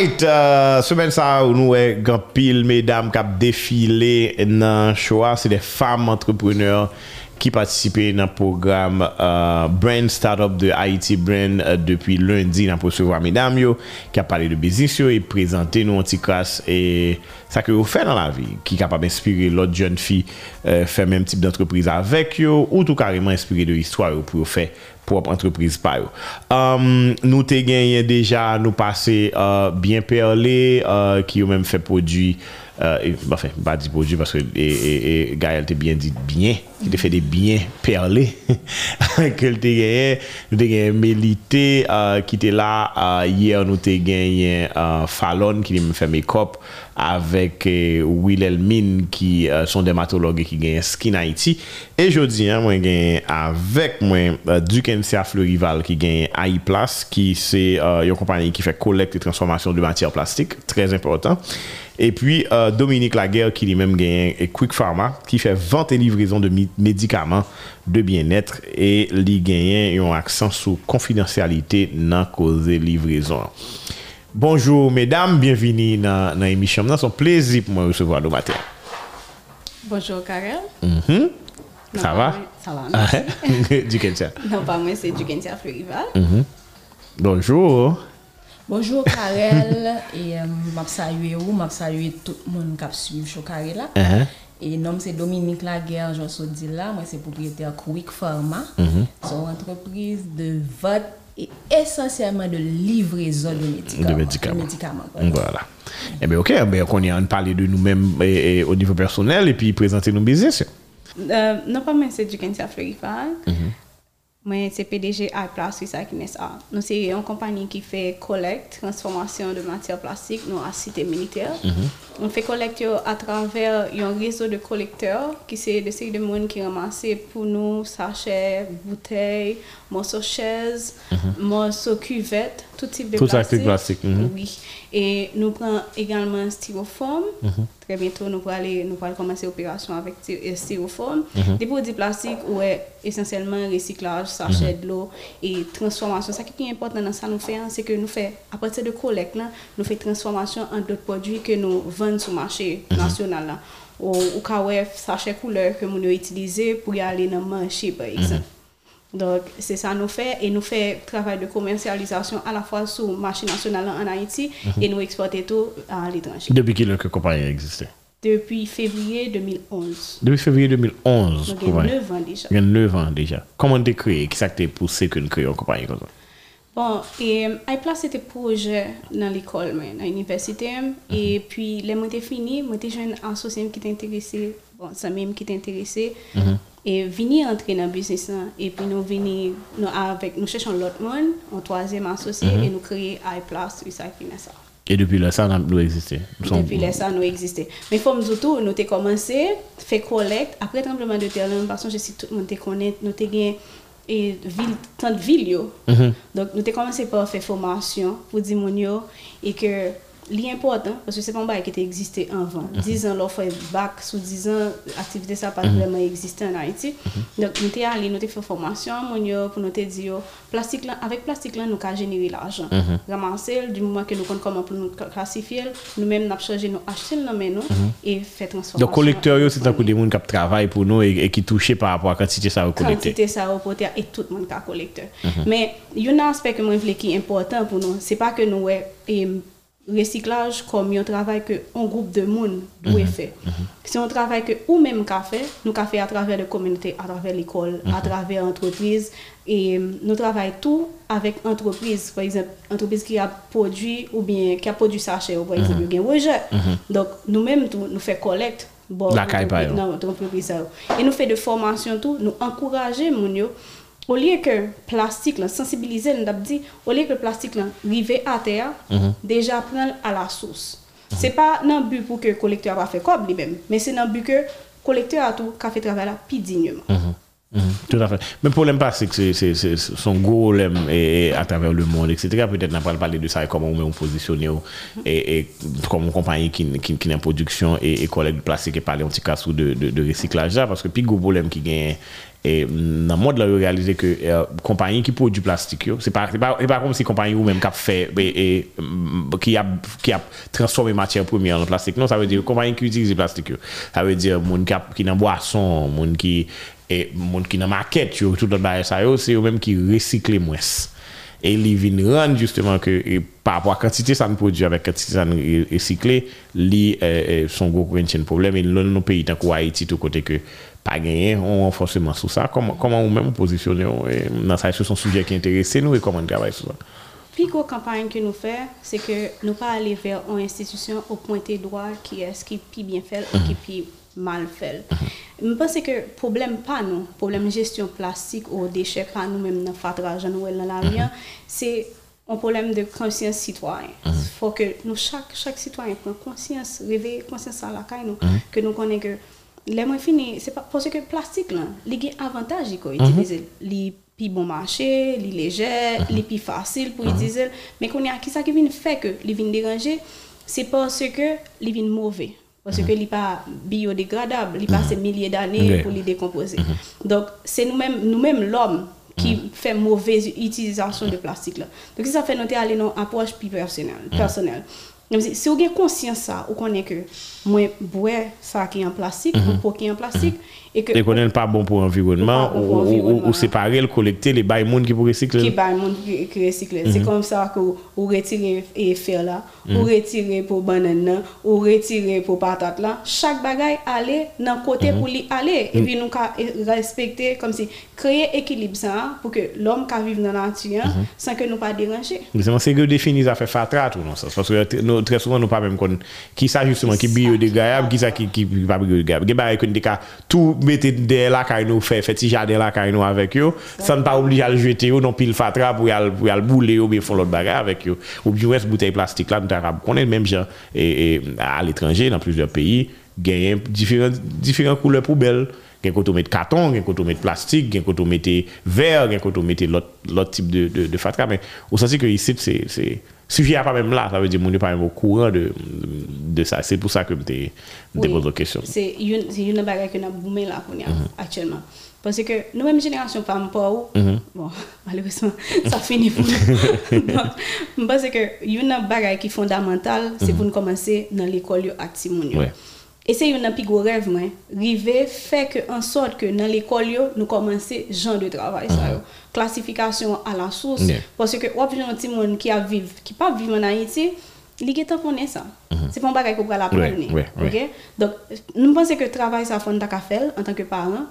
Alright, uh, semen sa ou nou e gampil medam kap defile nan choua, se de fam entrepreneur qui participait dans le programme euh, Brand Startup de Haiti Brand euh, depuis lundi dans recevoir mesdames yo, qui a parlé de business yo, et présenté nos anti-classes et ça que vous faites dans la vie, qui est capable d'inspirer l'autre jeune fille euh, faire même type d'entreprise avec yo, ou tout carrément inspiré de l'histoire pour faire propre entreprise par eux. Um, nous t'ai gagné déjà, nous passer uh, bien perlé, uh, qui ont même fait produit euh, enfin, pas dit produit parce que et, et, Gaël t'a bien dit bien, il t'a fait des biens perlés, que t'a gagné, nous t'a gagné Mélité euh, qui était là, euh, hier nous t'a gagné euh, Fallon qui m'a fait make-up avec euh, Will Elmin qui euh, sont dermatologues qui gagne Skin Haïti. Et aujourd'hui hein, moi gagne avec moi Dukensia Fleurival qui gagne AI Place qui c'est une compagnie qui fait collecte et transformation de matières plastiques très important. E pi Dominique Laguerre ki li menm genyen Quick Pharma ki fe vante livrizon de medikaman de bien etre e li genyen yon aksan sou konfidensyalite nan koze livrizon Bonjour mesdames, bienveni nan emisyon. Nan son plezi pou mwen recevo a do mater. Bonjour Karel. Sa va? Sa va. Dukentia. Non pa mwen se Dukentia Florival. Bonjour. Bonjour Karel. E map salye ou, map salye tout moun kap suiv chou Karel la. E nom se Dominique Laguerre, jonso di la. Mwen se propriété a Quick Pharma. Son entreprise de vote et essentiellement de livraison de médicaments. Voilà. Eh bien, ok, ben, on y a parlé de nous-mêmes au niveau personnel et puis présenter nos business. Euh, non pas moi, c'est du Kentia Florifal. Moi, c'est PDG iPlas Suisse Kinesa. Nous, c'est une compagnie qui fait collecte, transformation de matières plastiques dans la cité militaire. On fait collecte à travers un réseau de collecteurs qui c'est des séries de monde qui ramassent pour nous sachets, bouteilles, morceaux chaises, morceaux cuvettes, tout type de Tout plastique. mhm. Oui. Et nous prenons également styrofoam. Très bientôt, nous allons commencer l'opération avec euh, styrofoam. Des produits plastiques est essentiellement recyclage, sachet de l'eau et transformation. Ça qui est important dans ça, nous fait, c'est que nous fait, à partir de collecte, nous fait transformation en d'autres produits que nous vendons sur le marché national. Là. Ou, ou ouais, sachet couleur que nous utilisons pour y aller dans le marché, par exemple. Donc, c'est ça nous fait. Et nous fait travail de commercialisation à la fois sur le marché national en Haïti et nous exporter tout à l'étranger. Depuis qu'il que compagnie existait? Depuis février 2011. Depuis février 2011. Donc, il y a compagnie. 9 ans déjà. Il y a 9 ans déjà. Comment tu créé? Ça t'a poussé que nous créions une compagnie comme ça? Bon, et euh, I place c'était projet dans l'école, mais, dans l'université. Et puis, les mois étaient finis, moi j'étais jeune associé qui t'intéressé, bon, ça même qui. Et venir entrer dans le business là. et puis nous venir nous avec nous cherchons l'autre monde en troisième associé et nous créer iPlace Recycling ça. Et depuis là, ça. Nous sommes- Depuis là, ça nous existait. Mais comme nous tout, nous avons commencé, fait collecte. Après le tremblement de terre, parce que je sais tout le monde te connaît, nous avons gagné et ville, tant de villes. yo. Donc, nous avons commencé par faire formation pour dire yo, et que l'important, parce que c'est pas un bail qui était existé avant. 10 ans, l'offre est bac, sous 10 ans, l'activité ça n'a pas vraiment existé en Haïti. Donc, nous sommes allés, nous avons fait formation, pour nous dire, plastique avec plastique là, nous avons générer l'argent. Ramasser, du moment que nous connaissons comment pour nous classifier, nous-mêmes, nous avons changé, nous acheter le nom nous et faire transformation. Donc, collecteur, c'est un coup de monde qui travaille pour nous et, qui touche par rapport à la quantité ça va collecter. quantité ça reporter et tout le monde qui collecteur. Mais il y a un aspect que moi qui est important pour nous, c'est pas que nous et recyclage comme un travail que un groupe de monde doit faire. C'est un travail que ou même qu'a fait, nous qu'a fait à travers la communauté, à travers l'école, à travers l'entreprise. Et euh, nous travaillons tout avec entreprise. Par exemple entreprise qui a produit ou bien qui a produit sachet ou par exemple y a rejet. Donc nous-mêmes nous fait collecte. Bon La entreprise. Et nous fait de formation tout, nous encourager yo au lieu que plastique là sensibiliser nous dit au lieu que plastique là à terre déjà prendre à la source. C'est pas le but pour que le collecteur va faire comme lui-même, mais c'est dans le but que le collecteur a tout qu'a fait travail là plus dignement. Mhm, Tout à fait. Mais le problème c'est que c'est- son gros problème et, et à travers le monde, etc. Peut-être n'a pas parlé de ça et comment on ou- et, et comme une compagnie qui, qui, qui est en production et, et collecte de plastique et parler un petit cas de, de, de recyclage là, parce que puis gros problème qui gagne Et dans le monde, là, ils réalisé que euh, compagnie qui produit du plastique, yo, c'est pas, pas, pas comme si compagnie ou même qui a fait, et, et, mm, qui a, qui a transformé matière première en plastique. Non, ça veut dire compagnie qui utilise le plastique. Ça veut dire moun qui, a, qui dans boisson, moun qui, et moun qui dans maquette, tout le bagage c'est eux même qui recycle moins. Et ils viennent rendre justement que par rapport à la quantité ça nous produit avec la quantité ça recyclé, li euh, euh, son gros problème. Et dans nos pays, tant qu'Haïti, tout côté que pas gagné, on a forcément sur ça. Comment, comment vous-même positionnez dans ça, ce sont sujets qui intéressent nous et comment on travaille sur ça? Puis, la campagne que nous faisons, c'est que nous pas aller vers une institution au pointé droit qui est ce qui est bien fait et qui est mal fait. Je pense que le problème pas nous, le problème de gestion plastique ou déchets pas nous même dans Fatra, nous dans l'avion, c'est un problème de conscience citoyenne. Il faut que nous, chaque, chaque citoyen prenne conscience, réveille conscience à la caille, que nous connaissons que les moins finis, c'est parce que le plastique, il y a avantage pour utiliser. Il plus bon marché, il est léger, il est plus facile pour utiliser. Mais qu'on a qui ça qui vient faire que il vient déranger, c'est parce que il vient mauvais. Parce que il n'est pas biodégradable, il passe des milliers d'années pour les décomposer. Donc, c'est nous-mêmes, l'homme, qui fait mauvaise utilisation de plastique. Donc, ça fait noter aller dans une approche plus personnelle. Si vous avez conscience ça, vous connaissez que moi, boire ça qui est en plastique, ou pour qui est en plastique, et que... Et qu'on n'est pas bon pour l'environnement, ou, ou, ou, séparer, le collecter, les bails monde qui pour recycler. Qui bail monde qui, recycler. C'est comme ça que vous retirez et faire là, vous retirez pour banane, vous retirez pour patate là. Chaque bagaille aller dans côté pour lui aller. Et puis nous respecter, comme si, créer équilibre ça, pour que l'homme qui vit dans la nature, sans que nous pas déranger. C'est que définir ça fait fatra tout non Parce que nou tre souvan nou pa mèm kon ki sa justement ki biodegayab, ki sa ki, ki pa biodegayab. Gen ba ekon de ka tou mette de lakay nou fe, fe ti jade lakay nou avèk yo, san pa oblige al jete yo non pil fatra pou yal, pou yal boule yo be fon lot bagay avèk yo. Ou bi wes bouteille plastik la nou ta rab konen mèm jan e, e, a l'étranger nan plusieurs pays genyen diferent koule poubel. gen koto met katon, gen koto met plastik, gen koto met ver, gen koto met lot, lot tip de, de, de fatra, men ou sansi ke yisit se... suffit à pas même là, ça veut dire mon n'est pas même au courant de, de ça. C'est pour ça que je me pose la question. C'est une, une bagarre que nous avons là mm -hmm. actuellement. Parce que nous, même génération femmes pas où, mm -hmm. bon, malheureusement, ça finit pour nous. Donc, je pense que une bagarre qui est fondamentale, c'est mm -hmm. pour nous commencer dans l'école à Timounio. Ouais. Et c'est un gros rêve, moi. Fait en sorte que dans l'école, nous commençons genre de travail. ça, Uh-huh. Classification à la source. Yeah. Parce que, ou bien un petit monde qui a vivre, qui pas en Haïti, il est temps connaît ça. C'est pas un bagage qu'on. Ouais, ouais, ok? Donc, nous pensons que le travail, ça faut qu'à faire en tant que parent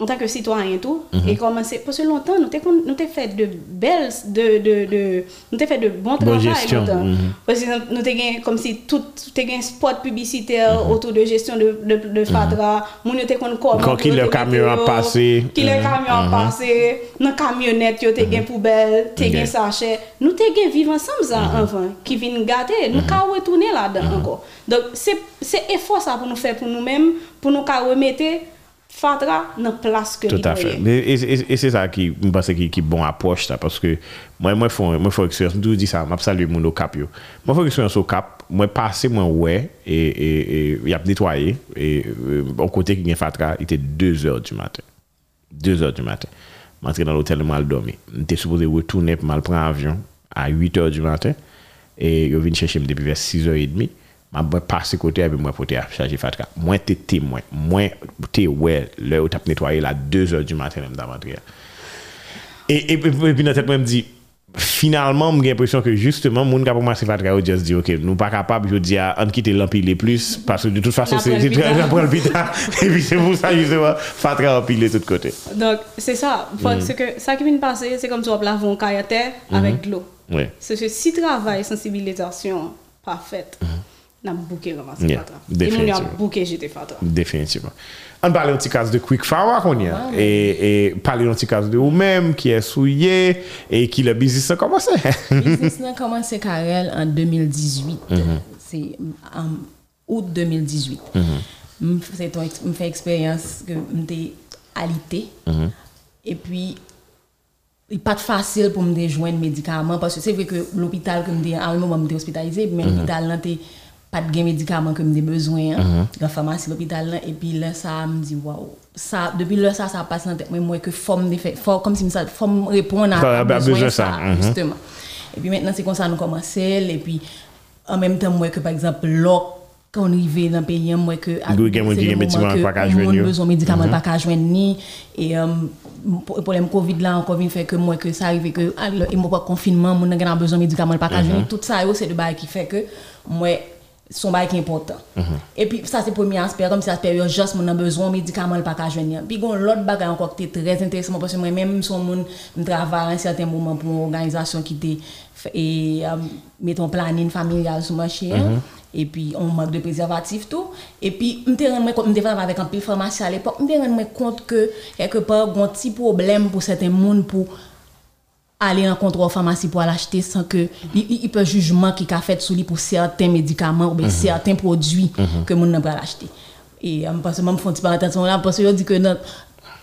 en tant que citoyen tout. Mm -hmm. et commencer parce que longtemps nous avons nous fait de belles de de, de nous fait de bons bon travail longtemps. Mm -hmm. parce que nous avons comme si tout tout un spot publicitaire mm -hmm. autour de gestion de de, de mm-hmm. fatra. Nous nous avons comment qui le camion a passé. qui le mm-hmm. camion a mm-hmm. passé. Dans camionnette yo avons poubelle tu as sachet. Nous avons vivre ensemble ça enfin qui vient gâter. Nous avons retourner là-dedans encore. Donc c'est c'est effort ça pour nous faire pour nous-mêmes pour nous remettre fatra dans place que Tout à fait. Et, c'est ça qui, je bon approche, ça, parce que moi, moi, fais moi, expérience, je dis ça, je salue mon au cap, yo. Moi, fais expérience au cap, moi, passé, moi, ouais, et, et, et, nettoyé, et, euh, au côté qui vient fatra, il était 2 heures du matin. 2 heures du matin. Je suis allé dans l'hôtel, où je suis mal dormi. J'étais supposé retourner pour mal prendre avion à 8 heures du matin, et je viens chercher depuis vers 6 h 30 mwen pase kote api mwen pote api chaje fatka. Mwen te temwen, mwen te wè lè ou tap netwaye la 2 or du maten mwen da vantre. E, e, e, e pi nan tet mwen mdi, finalement, j'ai l'impression que justement, les gens qui ont commencé à faire just dit, OK, nous pas capables, je dis, on quitte l'empiler plus, parce que de toute façon, c'est très important. Et puis c'est pour ça, justement, Fatra empiler de tous côtés. Donc, c'est ça. Parce mm-hmm. que ça qui vient de passer, c'est comme si on lavait un caillotère avec de l'eau. C'est que si travail, sensibilisation, parfaite. Mm-hmm. nan bouke ramase yeah, fatra. E nou nan bouke jete fatra. Definitivman. An pale yon ti kase de quick fawa kon ya. Ah, e, e pale yon ti kase de ou menm ki e souye e ki le bizis nan komanse. bizis nan komanse karel an 2018. Mm -hmm. Se an out 2018. Mm -hmm. M fè eksperyans ke m te alite. Mm -hmm. E pi I pat fasil pou m de jwen medikaman. Paske se vwe ke l'opital ke m de alman m de hospitalize. Men mm-hmm. l'opital nan te pas de médicaments que me besoin hein, dans pharmacie l'hôpital et puis là ça me dit waouh. Ça depuis là ça ça passe dans tête. Moi que forme fait comme si ça forme répondre à, besoin ça, ça. Mhm. justement. Et puis maintenant c'est comme ça nous commencer et puis en même temps moi que par exemple l'autre quand on arrive dans le pays moi que on a besoin de médicaments pas qu'à joindre ni. Et le problème Covid là encore vient fait que moi que ça arrive que et moi pas confinement mon a besoin de médicaments pas qu'à joindre. Tout ça yo, c'est le bail qui fait que moi son bail qui est important. Et puis ça c'est le premier aspect comme si aspect urgence mon a besoin de médicaments pas qu'à joindre. Puis gon l'autre bagage encore qui était très intéressant parce que moi même son monde me travaille à un certain moment pour une organisation qui était et euh, mettons planning familial sur marché hein. et puis on manque de préservatifs tout. Et puis me compte me te faire avec un pile pharmacie à l'époque me te rendre compte que quelque part un petit problème pour certains monde pour aller en contrôle pharmacie pour l'acheter sans que il, peut jugement qui a fait sur lui pour certains médicaments ou bien certains produits que mon n'a pas l'acheter. Et euh, parce que moi me parenthèse là parce que je dis que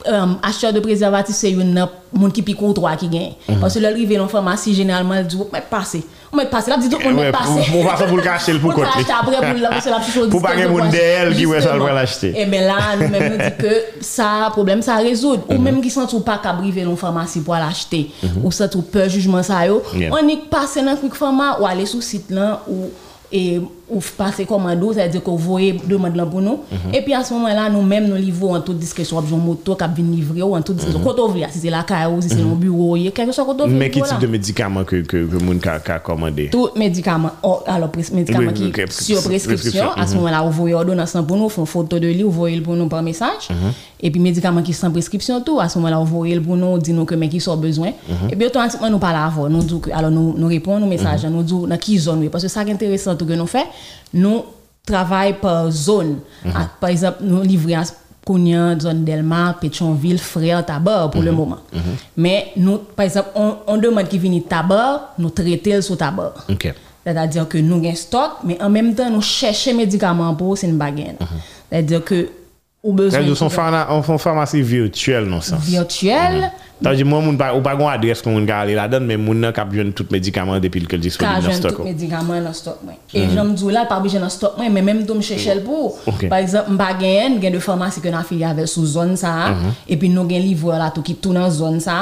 euh, acheteur de préservatifs c'est une monde qui pique ou trois qui gagne. Parce que le arrivé dans pharmacie généralement il dit mais passer on met passer là dit tout le monde Ouais, met pour passer pour ça pour le cacher le pour l'acheter après pour la que la petite chose Pour pas de monde d'elle qui veut ça, va l'acheter. et bien là nous même dit que ça problème ça résoudre ou même qui sont pas qu'à briver dans pharmacie pour l'acheter. Ou ça tout peur jugement ça yo. On est passé dans quick pharma ou aller sur site là ou et ou passer commando c'est-à-dire que vous voyez demande là pour nous et puis à ce moment-là nous même nous livrons en toute discrétion. Une moto qui vient livrer ou en toute discrétion. Quand on si c'est la caille ou si c'est le bureau y a quelque chose quand on veut Mais quel type de médicaments que que que moun ka commander? tout médicament. Oh, alors médicament qui sur prescription. à ce moment-là vous voyez ordonnance pour nous font photo de lui vous voyez le pour nous par message. Et puis médicaments qui sans prescription tout. À ce moment-là vous voyez le pour nous dit nous que mais qui sont besoin. Et puis automatiquement nous parlons avant. Nous alors nous nous répondons nos messages nous dit dans qui zone parce que ça qui est intéressant tout que nous fait nous travaillons par zone Ah, par exemple nous livrons à Kounyan, zone Delma, Pétionville, Frère, Tabar pour le moment. Mais nous, par exemple, on, on demande qui vienne Tabar, nous traitons sur Tabar. OK. C'est-à-dire que nous avons stock, mais en même temps, nous cherchons médicaments pour c'est une baguette. C'est-à-dire que au besoin C'est son pharma on font pharmacie virtuelle non sens. Ta wè di mwen moun pa, ou pa gwen adres kon moun ka ale la den, men moun nan kap jwen tout medikaman depil ke l disponib nan stok. Ka jwen tout medikaman nan stok mwen. E jom djou la, pa bi jwen nan stok mwen, men menm do m chèchèl pou. Par exemple, m bagen, gen de formasy ke nan fili avèl sou zon sa, mhm. epi nou gen livwa la tou ki tou nan zon sa,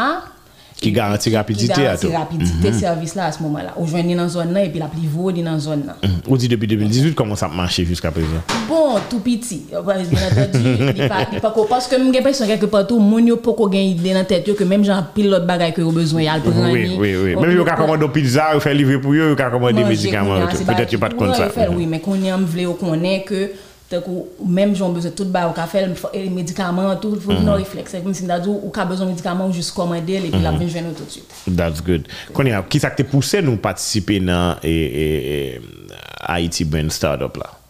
Qui garantit Qui rapidité à garantit tout. rapidité service là à ce moment-là. Ou joindre dans zone là et puis la livre dans zone là. Ou dit depuis 2018 comment ça marche jusqu'à présent? Bon, tout petit. Euh, Bien entendu, pas pas ko- parce que j'ai l'impression quelque part tout moun yo poko gen idée dans tête que même j'en pile l'autre bagaille que yo besoin le prendre. Oui, oui, oui. Même yo ka commander pizza, ou faire livrer pour yo, yo ka commander des médicaments. Peut-être yo pas de compte ça. Ouais, Oui, mais qu'on y a yo connaît que Tek ou, menm joun bezon tout ba, ou ka fel medikaman, tout, fòk nou mhm. refleks. Mwen sin dadou, ou ka bezon medikaman, ou jous komande, epi la mhm. ven jwen nou tout süt. That's good. Konya, ki sa te pousse nou patisipe nan e, e, e, Haiti Brain Startup la?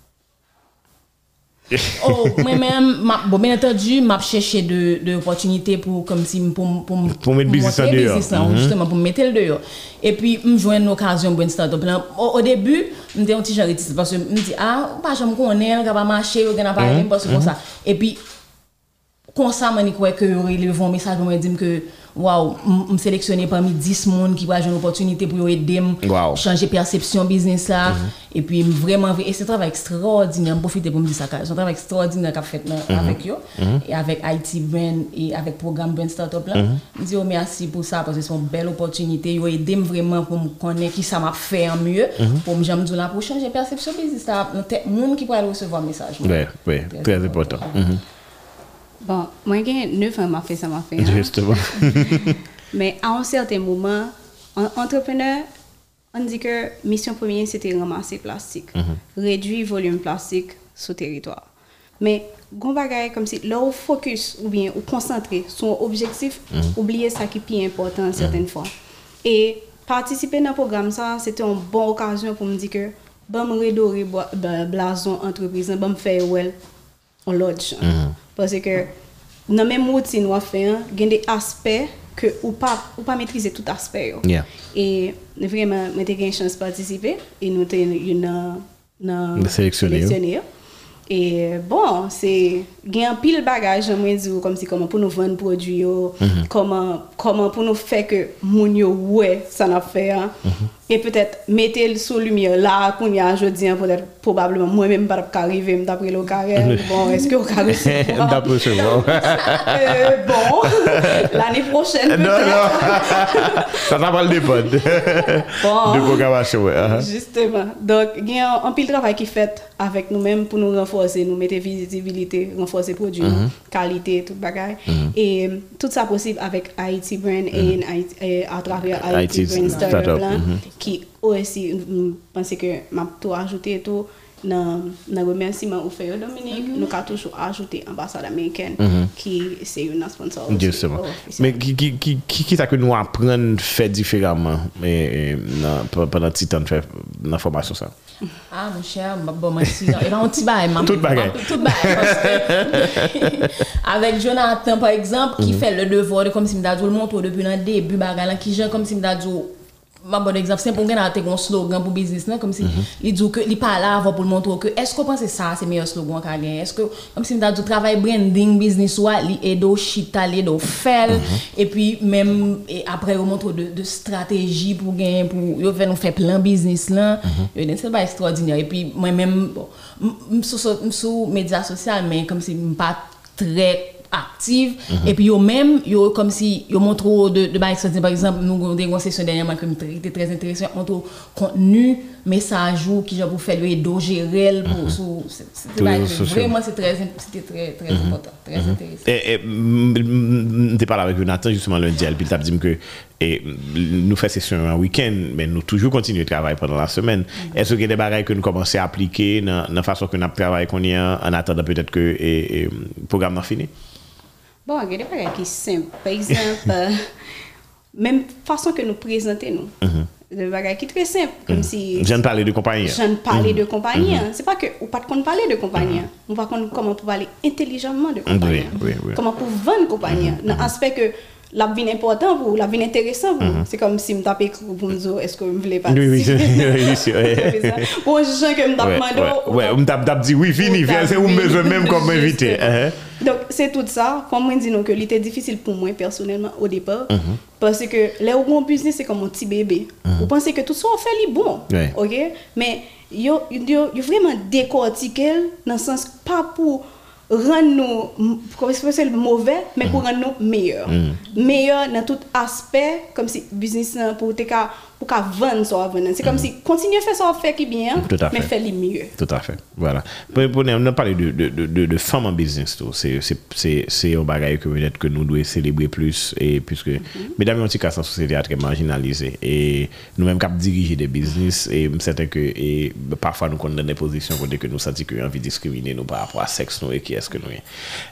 Oh, moi-même, bon, bien entendu, m'a cherché de, de opportunités pour, comme si, pour, pour, Pour mettre business en dehors. business là, justement, pour mettre le dehors. Et puis, me joindre une occasion pour une start-up. Au, au début, je me dis un petit genre parce que je me dis, ah, pas jamais connaître, on va marcher, on va pas parce que comme ça. Et puis, je crois que le vont message pour me dire que, waouh, je sélectionné parmi 10 personnes qui avoir une opportunité pour aider Wow. changer perception business là et puis vraiment et c'est un travail extraordinaire profiter pour me dire ça c'est un travail extraordinaire qu'a fait là, avec eux et avec IT Brand et avec programme Brand Startup là dis oh, merci pour ça parce que c'est une belle opportunité ils aidé vraiment pour me connaître qui ça m'a fait en mieux pour me dire là pour changer perception business là monde qui pourrait recevoir message Ouais, ouais, très important. Mhm. Bon, moi, j'ai 9 ans, m'a fait ça, m'a fait. hein. Justement. Mais à un certain moment, en entrepreneur, on dit que mission première, c'était ramasser plastique, réduire volume plastique sur le territoire. Mais, gon bagay comme si où focus ou bien ou concentré sur un objectif, oublier ça qui est plus important certaines fois. Et participer dans le programme, ça, c'était une bonne occasion pour me dire que bon, me redorer ben, blason entreprise, bon, me faire well, on lodge. Parce que dans même routine on fait, il y a des aspects que ou pas ou pas maîtriser tout aspect. Yeah. Et vraiment, j'ai une chance de participer et nous t'es une sélectionner. Et bon, c'est a un pile bagage moi dire comme si comment pour nous vendre produits yo, comment comment pour nous faire que moun yo ouais ça n'a fait hein. Et peut-être mettez le sous lumière là qu'on y a jeudi hein, peut-être probablement moi même pas arriver d'après le carré bon est-ce que au carré D'après ce bon. Bon l'année prochaine Non, non. Ça n'a pas le dépend. Bon. De programmation, ouais. uh-huh. Justement. Donc, il y a un pile travail qui est fait avec nous-mêmes pour nous renforcer, nous mettre visibilité, renforcer produits, Mhm. qualité, tout bagage. Et euh, tout ça possible avec Haiti Brand et, et à travers Haiti Haiti Brand Startup, ki OSI mpense ke map tou ajoute etou nan, nan remersiman ou feyo Dominik, mm -hmm. nou ka toujou ajoute ambasade Ameriken mm -hmm. ki se yon nan sponsor. Justement. Men ki, ki, ki, ki ta ke nou apren fè diferaman pendant ti tan fè nan formasyon sa? Ah, mwen chè, mwen bon mwen si. E lan ti bay. Tout bagay. Tout bagay. Avèk Jonathan, par exemple, ki mhm. fè le devore kom si mdadou l'montou depi nan debu bagay lan ki jen kom si mdadou ma bon exemple, c'est pour gagner un slogan pour business là, comme si Mhm. il dit que il pas là pour le montrer que est-ce qu'on pense que ça c'est meilleur slogan qu'a gagné est-ce que comme si m'da dit travail branding business ou li edo chita li edo fel Mhm. et puis même après on montre de, de stratégie pour gagner pour yo fait nous faire plan business là Mhm. c'est pas extraordinaire et puis moi même bon m- m- sur médias sociaux mais comme si pas très active et puis yo même yo comme si yo montre de de par exemple nous avons une session dernièrement qui était très intéressant montre contenu message ou qui genre pour faire le edo gérer pour sociaux. vraiment c'est très c'était très très important très intéressant Et, mm, t'es parlé avec Jonathan justement lundi, puis il t'a dit que et, mm, nous faisons session un week-end, mais nous toujours continuer de travailler pendant la semaine. Est-ce qu'il y a des bagages que nous commençons à appliquer dans la façon que nous travaillons qu'on y a en attendant peut-être que le programme n'a fini? Bon, il y a des bagages qui sont simples. Par exemple, euh, même façon que nous présentons nous. Qui sont très simples. Comme si Je viens de parler de compagnie. je ne parlais de compagnie. hein. C'est pas que ou pas de compte parler de compagnie. hein. On va comment pour parler intelligemment de compagnie. hein. Oui, oui, oui. Comment pour vendre compagnie. hein. Dans l'aspect que la vie est important pour vous, la vie est intéressant pour vous. C'est comme si je tapais pour me dire est-ce que vous voulez Oui, oui, oui, oui, vrai. Bon, je sens que je me tape ouais, ouais, me tape, tape dit oui, fini, viens, c'est où tape besoin oui. même comme invité. Hein. Donc, c'est tout ça. Comme moi, je non, que c'était difficile pour moi personnellement au départ. Mhm. Parce que les gros business, c'est comme un petit bébé. Vous pensez que tout ça, on fait les bon. Ouais. OK? Mais, yo, yo, yo vraiment décortiqué dans le sens pas pour rendre nous, le mauvais, mais pour rendre nous meilleurs. Meilleurs dans tout aspect, comme si business, pour te pour ka vendre ça, vendre. C'est comme si continuer à faire ça, faire qui bien, mais fait. faire les mieux. Tout à fait. Voilà. Pour, a parlé de, de, de, de, femmes en business. C'est, un bagage que peut-être que nous devons célébrer plus. Et puisque, mesdames, en tout cas, la société est très marginalisée. Et nous-mêmes, qui diriger des business, et certain que et, parfois nous sommes dans des positions que nous y a envie de discriminer nous par rapport à sexe nous et qui est-ce que nous.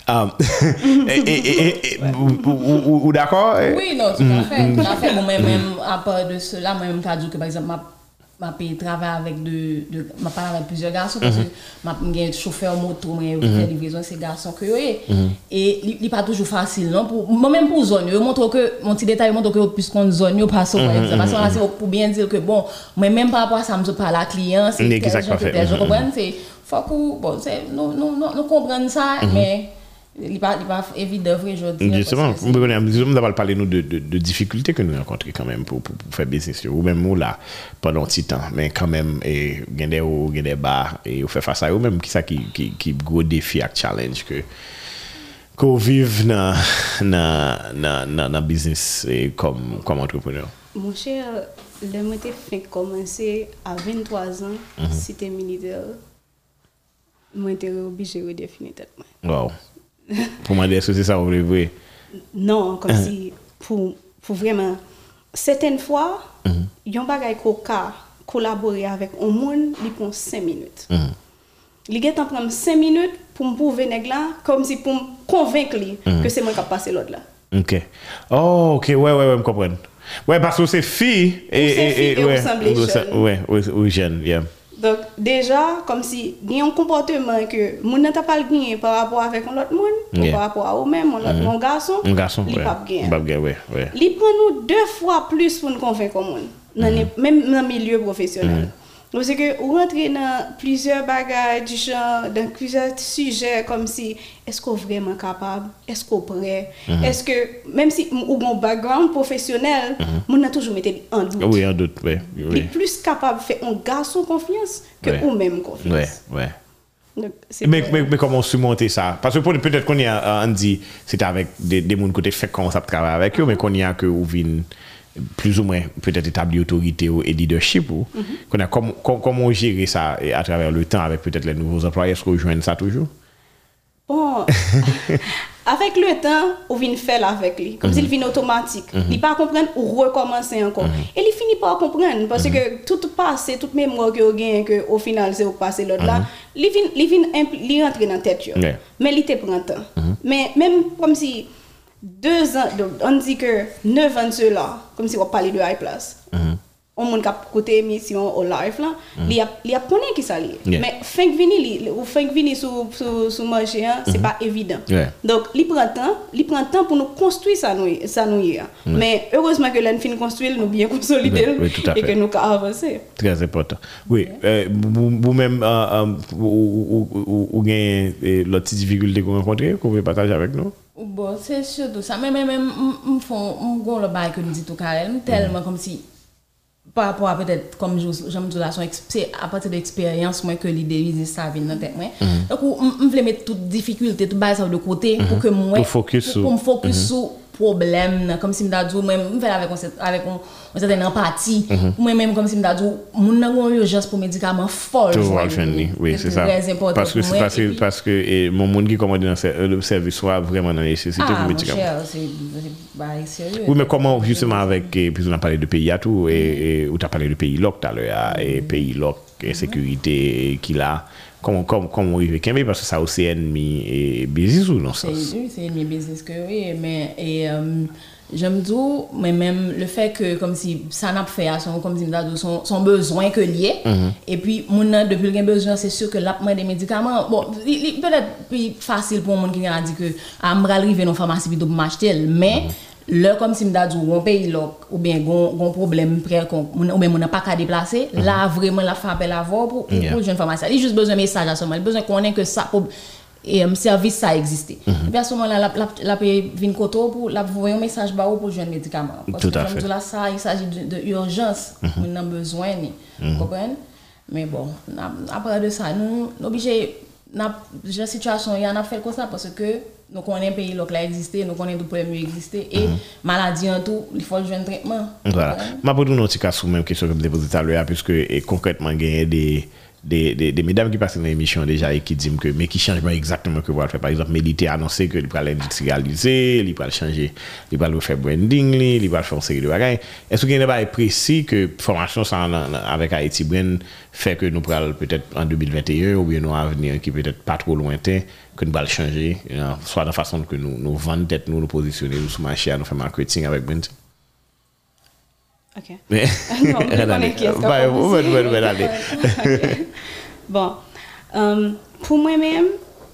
Um, et- ou, d'accord? Oui, non, tout à fait. Tout à fait. Bon, même, même à part de cela, moi-même, t'as dit que, par exemple, m'a payé travail avec de, de m'a parlé avec plusieurs garçons parce mhm. que m'a un chauffeur moto mais mhm. faire livraison c'est garçons que mhm. et il pas toujours facile non? Pour moi même pour zone je montre que mon petit détail montre que plus qu'on zone yo pas sur parce que c'est pour bien dire que bon moi même par rapport à ça me pas la client c'est je comprends c'est faut que bon c'est nous nous nous comprendre ça mais Il n'est pas, pas évident, vrai, je dis. Justement, nous avons parlé nous, de, de, de, difficultés que nous rencontrons quand même pour, pour, pour faire business. Ou même nous, là, pendant un petit temps, mais quand même, il y a des bars et on fait face à eux, même qui ça qui, qui, qui gros défi et challenge que qu'on vive dans le business et comme, comme entrepreneur. Mon cher, le mot fin commencé à 23 ans, mm -hmm. c'était militaire. Moi, j'étais obligé de redéfinir tête. Wow. pour moi, est-ce que c'est ça vous voulez vrai? Non, comme Uh-huh. si pour pour vraiment certaines fois, Mhm. yon bagay ko ka collaborer avec un monde, il prend 5 minutes. Mhm. Il get en prendre 5 minutes pour me prouver là comme si pour me convaincre Mhm. que c'est moi qui a passé l'autre là. Ok. Oh, ok, ouais, ouais, ouais, je comprends. Ouais, parce que c'est fille et, fille et ouais. Ouais, oui, oui, jeune, yeah. Donc, déjà, comme si il y a un comportement que moun n'a pas gagné par rapport avec un autre monde, ou par rapport à un autre un garçon, Un garçon, il ouais. pas gagné. Ouais, ouais. Il prend nous deux fois plus pour nous convaincre au monde, dans les- même dans le milieu professionnel. Que ou rentrer dans plusieurs bagages du genre, dans plusieurs sujets comme si est-ce qu'on est vraiment capable, est-ce qu'on est prêt, est-ce que même si ou un background professionnel, on a toujours mis en doute. Oui, en doute, oui. Oui. plus capable de faire un garçon confiance que Ouais. ou confiance. ouais. Donc, c'est Mais, mais, mais comment surmonter ça? Parce que peut-être qu'on y a, on dit, c'était avec des, des gens côté fait qu'on ça travaille avec eux, mais qu'on y a que ou vin plus ou moins peut-être établi autorité ou, et leadership ou a comment comment gérer ça à travers le temps avec peut-être les nouveaux employés est-ce qu'on joigne ça toujours? Bon, avec le temps, on vient faire avec lui. Comme s'il vient automatique. Il pas comprendre ou recommencer encore. Et il finit par comprendre. Parce que tout passé, toute mémoire que vous gagnez, que au final, c'est au passé l'autre là, il vient, il vient impl- il rentre dans la tête. Mais il te prend temps. Mais même comme si deux ans, donc, on dit que neuf ans de cela, comme si on parlait de high place. On monde cap côté émission au live là, il y a il y a connaît qui ça. Yeah. Mais fin vini ou fin vini sous sous sous marché hein, c'est pas évident. Ouais. Donc il prend temps, il prend temps pour nous construire ça nous ça nous y a. Mais heureusement que l'on fin construire nous bien consolider Oui, et que nous avancer. Très important. Oui, euh, vous- vous-même, euh, euh, ou, ou, ou, ou euh, l'autre difficulté que vous rencontrez, que vous pouvez partager avec nous? Bon, se sotou sa, men men men m fon, m gon le bay ke m di tou karel, m telman kom si, par rapport a petet kom jom djou la son, se apate de eksperyans mwen ke li derize sa vin nan tek mwen, mhm. lak ou m vle met tout difikulte, tout bay sa ou de kote, mhm. pou ke mwen, pou m fokus sou, problème, comme si me dit, moi, je avec avec un- une certaine empathie, moi-même, comme si me dit, mon n'a une urgence pour médicaments folle. Oui, c'est ça. Très important Parce que, parce que, parce que mon monde qui commande dans le le service soit vraiment dans nécessité Ah, pour médicaments. c'est sérieux. Oui, mais comment, justement, avec, et, puis on a parlé de pays à tout, et, tu as parlé de pays loc tout à l'heure, et pays loc, insécurité qu'il a comment comme comme arrive Kembe parce que ça aussi ennemi et business ou non sens oui c'est ennemi business que oui mais et euh, j'aime tout mais même le fait que comme si ça n'a pas fait son comme si son, son besoin que lié mm -hmm. et puis mon depuis le besoin c'est sûr que l'appement des médicaments bon peut-être plus facile pour monde qui a dit que ah, à me arriver dans pharmacie puis m'acheter mais mm -hmm. Là, comme si m'da dit, on pays là, ou bien on un problème près qu'on ou bien on n'a pas qu'à déplacer, là vraiment la fait appel à voir pour pour Yeah. pour jeune pharmacie. Il a juste besoin de message à ce moment, il a besoin qu'on ait que ça pour et un service ça existait. Et puis à ce moment-là, la la la vinn koto pour la un message pour jeune médicament. Parce Tout que à comme fait. là ça, il s'agit de, de urgence, on a besoin ni. Vous comprenez Mais bon, après de ça, nous nous obligé n'a la situation y en a fait comme ça parce que nous connaissons un pays qui a existé, nous connaissons tout problème qui existé et maladie en tout, il faut jouer un traitement. Voilà. Ma pour nous, un petit cas sur même question que je posée tout à l'heure, puisque concrètement, il y a des, des, des, mesdames qui passent dans l'émission déjà et qui disent que, mais qui changent pas exactement que vous faire. Par exemple, Médité a annoncé que va l'industrialiser, il va le changer, il va le faire branding, il va faire une série de bagages. Est-ce qu'il y a bagages précis que formation avec Haïti Brand fait que nous pourrons peut-être en 2021 ou bien nous à venir qui peut-être pas trop lointain, que nous allons changer, euh, soit de façon que nous, nous vendons nous nous positionner nous sur le nous faire marketing avec brand? OK. Mais, Non, connais qui est-ce qu'on Bah, vous, allez. Bon, euh, pour moi-même,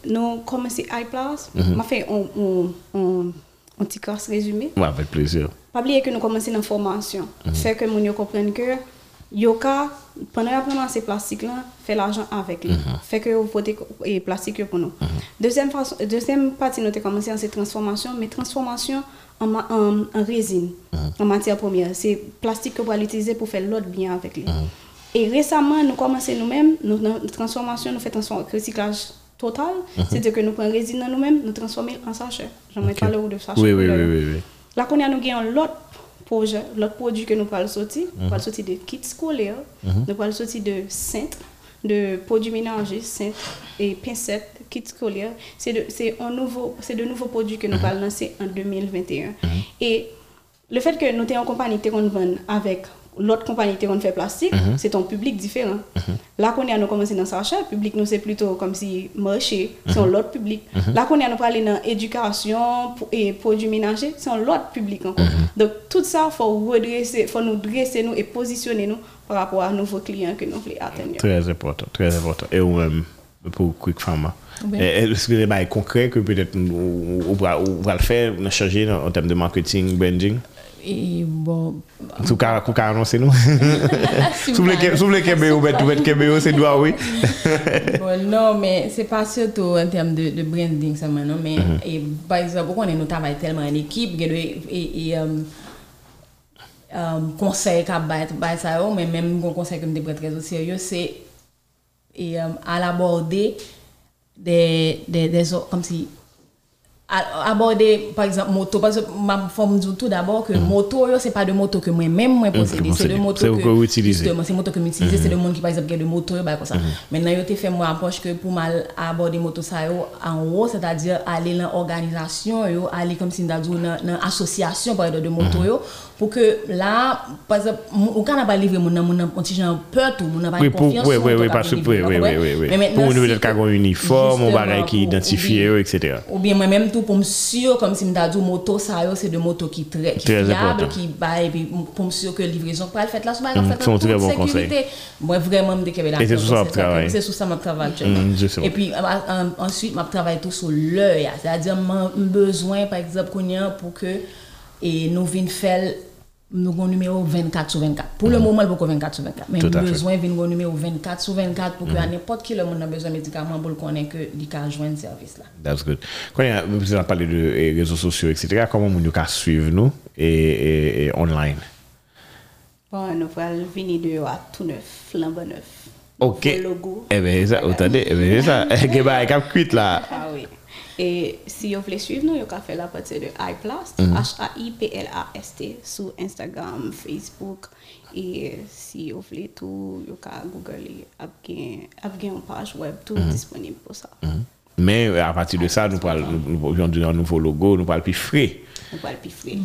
nous commençons iPlus. m'a fait un, un, un, un petit cours résumé. Ouais, avec plaisir. Pas oublier que nous commençons la formation. Fait que nous comprennent que yoka pendant la commencer plastique là, fait l'argent avec lui. Fait que vous votez et plastique pour nous. Deuxième façon, deuxième partie nous avons commencé c'est transformation, mais transformation en, en, en résine, en matière première. C'est plastique que vous utiliser pour faire l'autre bien avec lui. Et récemment, nous commençons nous-mêmes, nous, notre transformation, nous faisons un recyclage total. C'est-à-dire que nous prenons résine nous-mêmes, nous transformons en sachet. J'en ai parlé de sachet. Oui, oui, oui, oui, oui. Là, qu'on a nous gagnons l'autre projet, l'autre produit que nous parlons sortir, nous parlons sortir de kits scolaires, nous parlons sortir de cintres, de produits ménagers, cintres et pincettes, kits scolaires. C'est de, un nouveau, de nouveaux produits que nous allons lancer en 2021. Et le fait que nous ayons une compagnie qui vend avec l'autre compagnie qui fait plastique, c'est un public différent. Là qu'on a nous commencé dans sachet, public nous c'est plutôt comme si marché, c'est un l'autre public. Là qu'on a nous parlé dans éducation et produits ménagers, c'est un l'autre public encore. Donc tout ça faut redresser, faut nous dresser nous et positionner nous par rapport à nouveaux clients que nous voulons atteindre. Très important, très important. Et vous-même, pour Quick Pharma. Est-ce que les bails concrets que peut-être on va le faire, on a changé en termes de marketing, branding? Et bon, Sou ka, kou ka anonse nou? si Sou vle ke- sou vle kebe ou bet, ou ou, se dwa oui? Bon, non, mais c'est pas surtout en termes de, de branding seulement, non, mais et, par exemple, on est nous tellement en équipe, de- et, et euh, euh, conseil qu'a bat ça, yo, mais même un conseil que me prend très au sérieux, c'est et, euh, à l'aborder des, des, des, comme si aborder par exemple moto. Parce que ma forme du tout d'abord que moto yo, c'est pas de moto que moi même moi posséder que c'est de posséder. moto que vous utilisez. c'est moto que m'utiliser c'est de monde qui par exemple qui a de moto bah, comme ça. Maintenant yo te fait moi approche que pour mal aborder moto ça yo en haut c'est-à-dire aller dans organisation yo aller comme si dans dans association par exemple de moto yo pour que là par exemple on quand pas livrer mon mon petit genre peur tout mon pas confiance oui, oui, moto oui, parce que, oui, oui, oui, oui, Pour nous, peut-être qu'on uniforme, on bagay qui pour- identifie, oui. etc. Ou bien moi-même tout pour me sûr comme si me dit moto ça c'est de moto qui très qui Très fiable qui bah et puis pour me sûr que livraison pour fait là c'est Mm, c'est un très bon sécurité. Moi vraiment me décaler là. Et c'est sur ça. C'est. Mm. Et puis euh, euh, ensuite je travaille tout sur l'œil, c'est-à-dire mon besoin par exemple qu'on y a pour que et nous vinn faire Mm. nous avons numéro 24 sur 24. Pour mm. le moment, il faut 24 sur 24. Mais nous avons besoin d'un numéro 24 sur 24 pour que mm. à n'importe qui le monde a besoin de médicaments pour qu'on ait que l'ICA joindre ce service-là. That's good. Quand vous avez parlé de eh, réseaux sociaux, etc., comment vous pouvez suivre nous et, et, et online? Bon, nous allons venir de à tout neuf, flambant neuf. Ok. Eh bien, ça, attendez, eh bien, ça. Eh il y a cuite là. Ah oui. Et si vous voulez suivre nous, vous pouvez faire la partie de iPlast. H-A-I-P-L-A-S-T, sur Instagram, Facebook. Et si vous voulez tout, vous pouvez googler, a une page web, tout Mhm. disponible pour ça. Mais euh, à partir de ça, nous parlons un nouveau logo, nous parlons plus frais. Ou pal pi fre.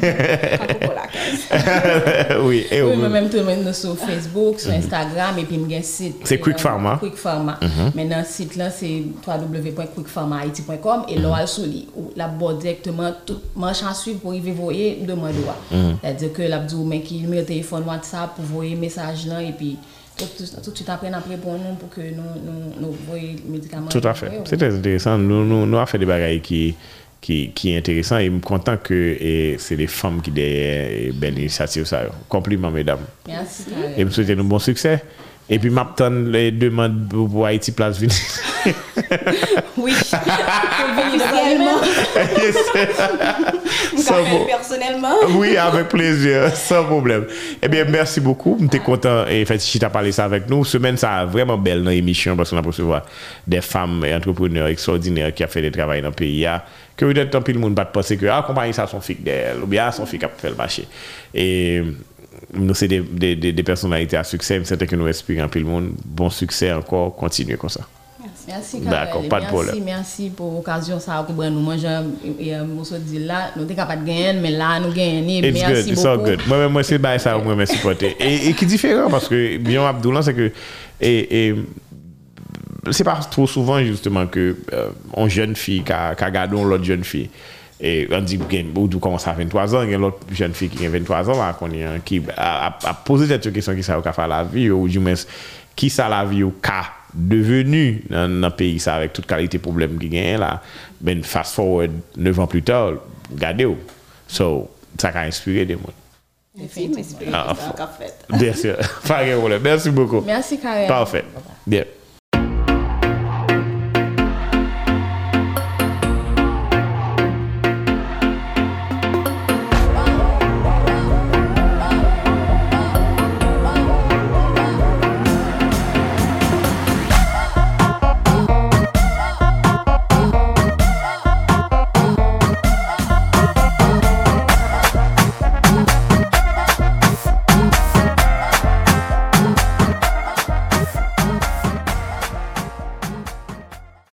Kako pou la kaz. oui, eh e ou. Mwen mèm tou mèm nou sou Facebook, sou mhm. Instagram, epi mwen gen sit. Se Quick euh, Pharma. Quick Pharma. Mhm. Mènen mm -hmm. sit lan se www.quickpharmahaiti.com e mhm. lò al sou li. Ou la bo direktman tout manch an suiv pou i ve voye deman do a. La de ke la bdou men ki mè telefon WhatsApp pou voye mesaj lan epi tout suite après, après pour nous, pour que nous, nous, nous voyons les médicaments. Tout à fait. C'est intéressant. Nous, nous, nous avons fait des bagailles qui... qui, qui est intéressant et je suis content que c'est les femmes qui derrière belle initiative. Ça. Compliment, mesdames. Merci. Et je souhaite un bon succès. Et puis, m'attends les demandes pour Haïti Place Vini. Oui. De Personnellement, mot. personnellement. Oui, avec plaisir, sans problème. Eh bien, merci beaucoup. Je suis content et fait si tu as parlé ça avec nous. Semaine, ça vraiment belle dans l'émission parce qu'on a recevoir des femmes et entrepreneurs extraordinaires qui ont fait des travail dans le pays. là, Que peut-être tant pis le monde pas penser que ah, compagnie ça son fic d'elle ou bien son fic a fait le marché. Et nous, c'est des, des, des, des personnalités à succès. C'est que nous respirons puis le monde. Bon succès encore. Continuez comme ça. Merci, D'accord, pas de problème. Merci pour l'occasion ça que nous mangeons et nous euh, dit là, nous sommes capables de gagner, mais là nous gagnons. It's merci good, it's all good. Moi, moi c'est bien ça, moi, merci pour et, et qui est différent parce que Bion Abdoulan, c'est que et, et c'est pas trop souvent justement que euh, on jeune fille qui a, gardé l'autre jeune fille. Et on dit que commence à 23 ans, il y a l'autre jeune fille qui a 23 ans là, qui a, a, a posé cette question qui ça au faire la vie ou du moins qui ça la vie au cas devenu dans un pays ça avec toute qualité problème qui gagne là ben fast forward 9 ans plus tard regardez so ça a inspiré des gens ah, Bien sûr. Merci beaucoup. Merci Karen. Parfait. Bien.